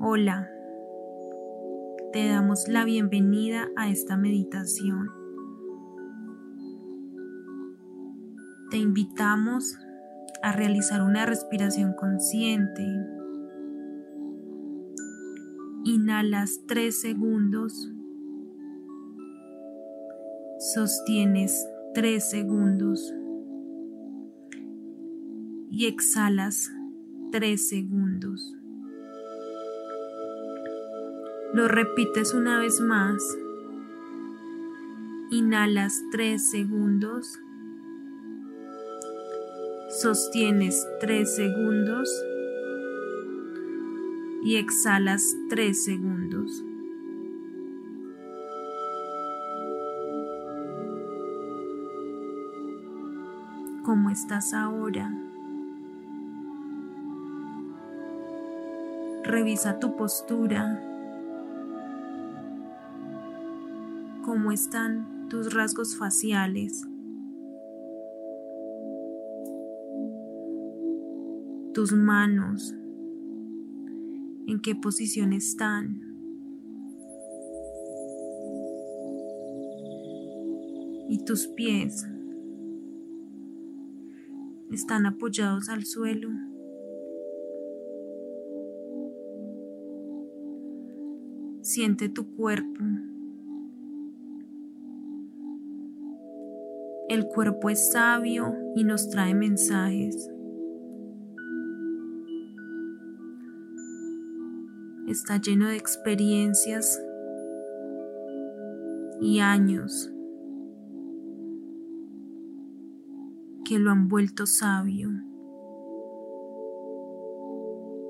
Hola, te damos la bienvenida a esta meditación. Te invitamos a realizar una respiración consciente. Inhalas 3 segundos. Sostienes 3 segundos. Y exhalas 3 segundos. Lo repites una vez más. Inhalas 3 segundos. Sostienes 3 segundos. Y exhalas 3 segundos. ¿Cómo estás ahora? Revisa tu postura. Cómo están tus rasgos faciales, tus manos, en qué posición están. Y tus pies están apoyados al suelo. Siente tu cuerpo. El cuerpo es sabio y nos trae mensajes. Está lleno de experiencias y años que lo han vuelto sabio.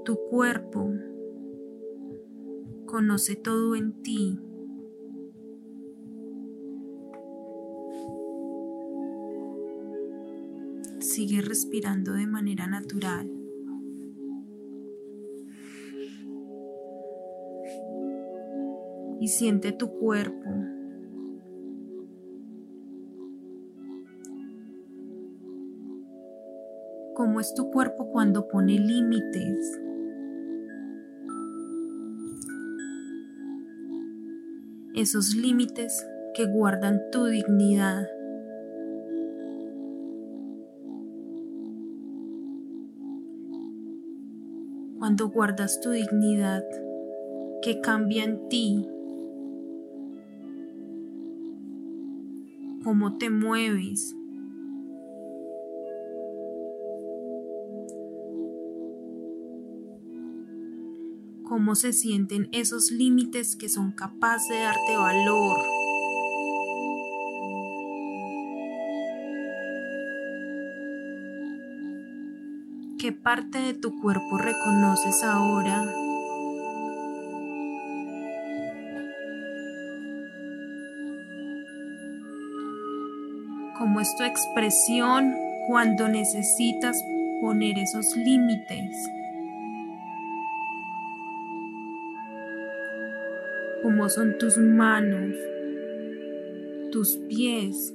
Tu cuerpo conoce todo en ti sigue respirando de manera natural. Y siente tu cuerpo. ¿Cómo es tu cuerpo cuando pone límites? Esos límites que guardan tu dignidad. Cuando guardas tu dignidad que cambia en ti, cómo te mueves. cómo se sienten esos límites que son capaces de darte valor. ¿Qué parte de tu cuerpo reconoces ahora? ¿Cómo es tu expresión cuando necesitas poner esos límites? ¿Cómo son tus manos, tus pies?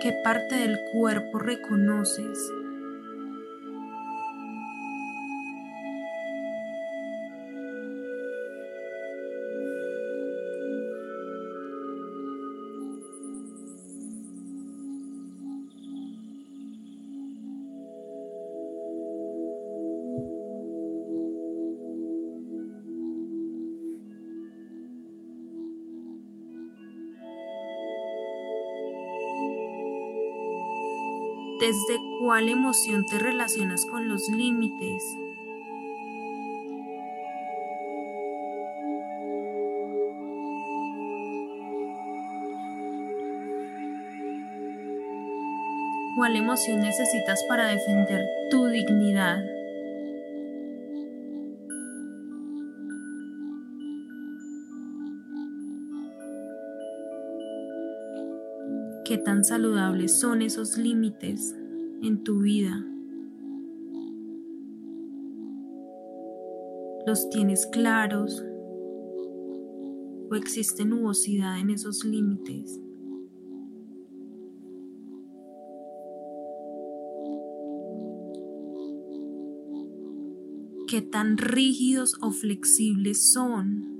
¿Qué parte del cuerpo reconoces? ¿Desde cuál emoción te relacionas con los límites? ¿Cuál emoción necesitas para defender tu dignidad? tan saludables son esos límites en tu vida. ¿Los tienes claros? ¿O existe nubosidad en esos límites? ¿Qué tan rígidos o flexibles son?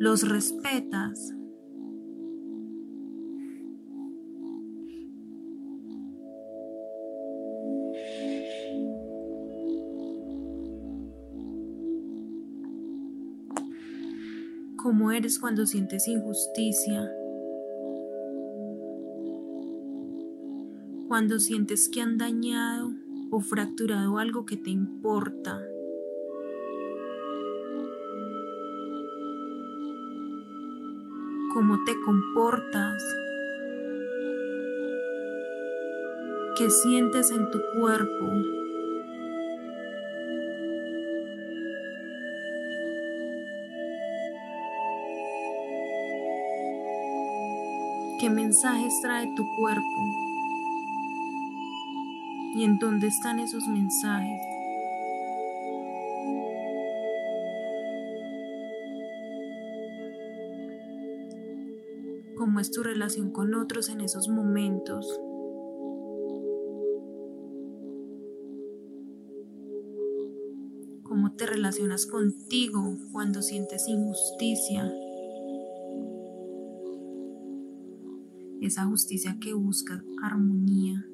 Los respetas. ¿Cómo eres cuando sientes injusticia? Cuando sientes que han dañado o fracturado algo que te importa. ¿Cómo te comportas? ¿Qué sientes en tu cuerpo? ¿Qué mensajes trae tu cuerpo? ¿Y en dónde están esos mensajes? ¿Cómo es tu relación con otros en esos momentos? ¿Cómo te relacionas contigo cuando sientes injusticia? esa justicia que busca armonía.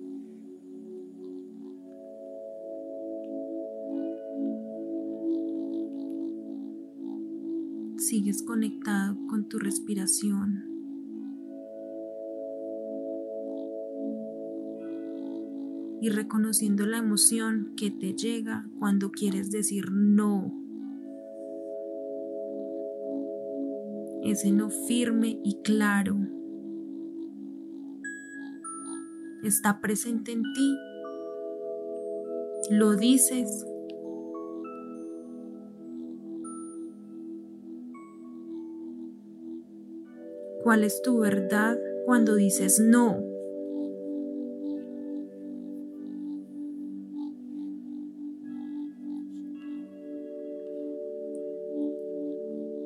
Sigues conectado con tu respiración. Y reconociendo la emoción que te llega cuando quieres decir no. Ese no firme y claro está presente en ti. Lo dices. ¿Cuál es tu verdad cuando dices no?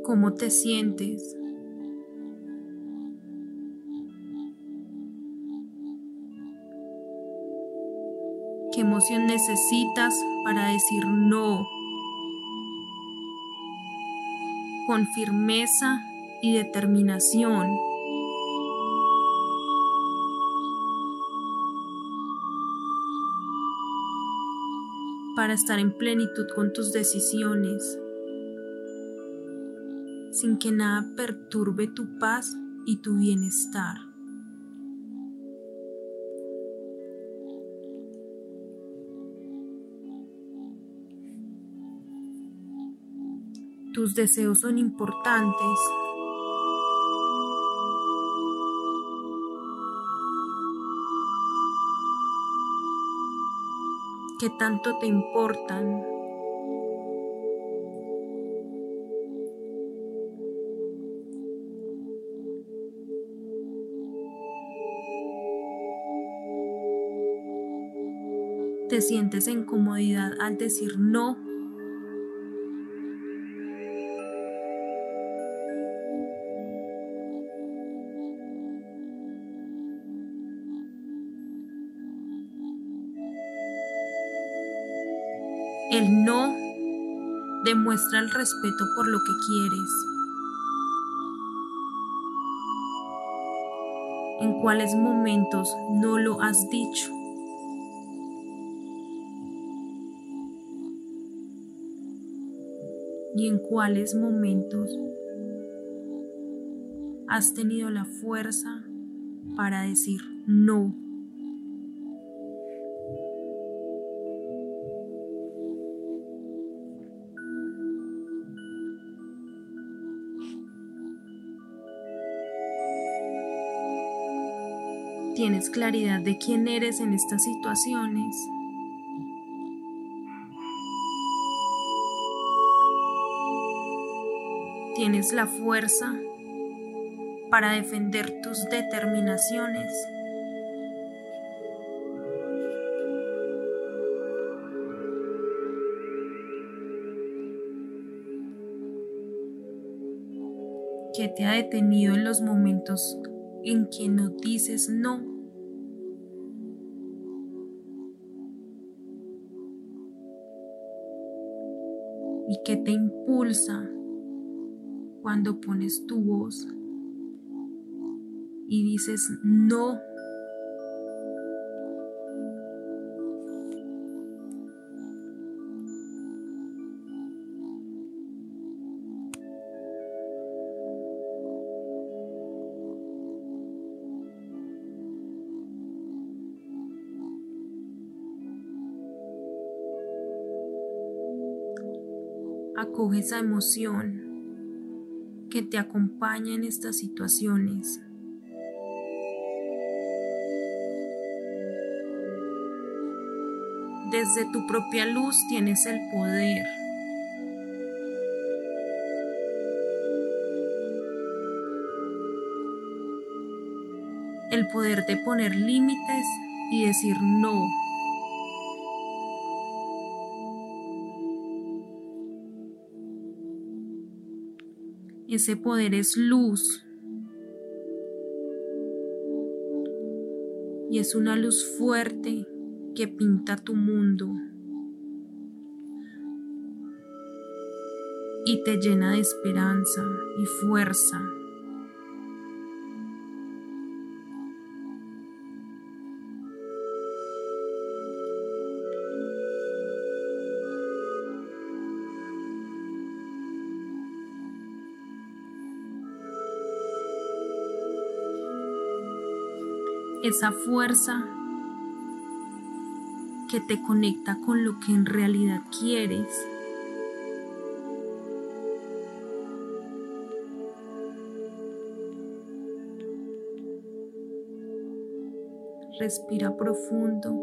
¿Cómo te sientes? ¿Qué emoción necesitas para decir no? Con firmeza y determinación. Para estar en plenitud con tus decisiones, sin que nada perturbe tu paz y tu bienestar. tus deseos son importantes. ¿Qué tanto te importan? ¿Te sientes en comodidad al decir no El no demuestra el respeto por lo que quieres. ¿En cuáles momentos no lo has dicho? ¿Y en cuáles momentos has tenido la fuerza para decir no? tienes claridad de quién eres en estas situaciones. Tienes la fuerza para defender tus determinaciones. que te ha detenido en los momentos en que no dices no. Y que te impulsa cuando pones tu voz y dices no. Acoge esa emoción que te acompaña en estas situaciones. Desde tu propia luz tienes el poder. El poder de poner límites y decir no Ese poder es luz. Y es una luz fuerte que pinta tu mundo. Y te llena de esperanza y fuerza. Esa fuerza que te conecta con lo que en realidad quieres. Respira profundo.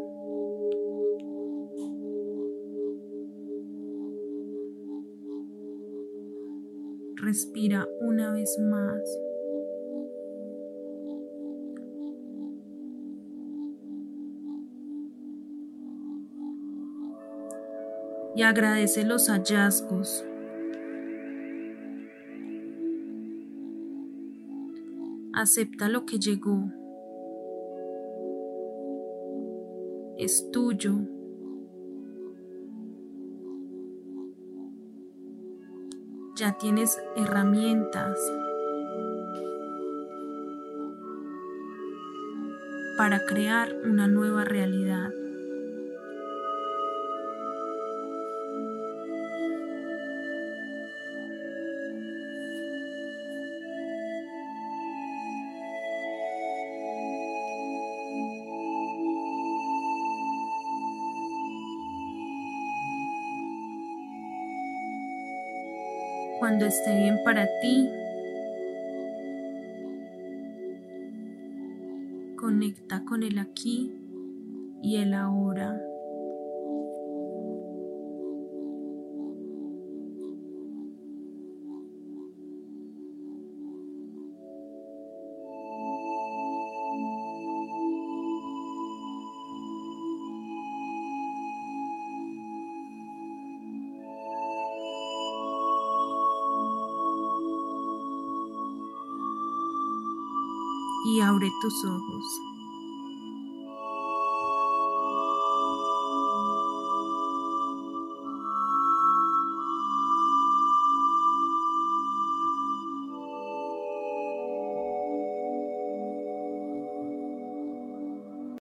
Respira una vez más. Y agradece los hallazgos. Acepta lo que llegó. Es tuyo. Ya tienes herramientas para crear una nueva realidad. Cuando esté bien para ti. Conecta con el aquí y el ahora. Y abre tus ojos.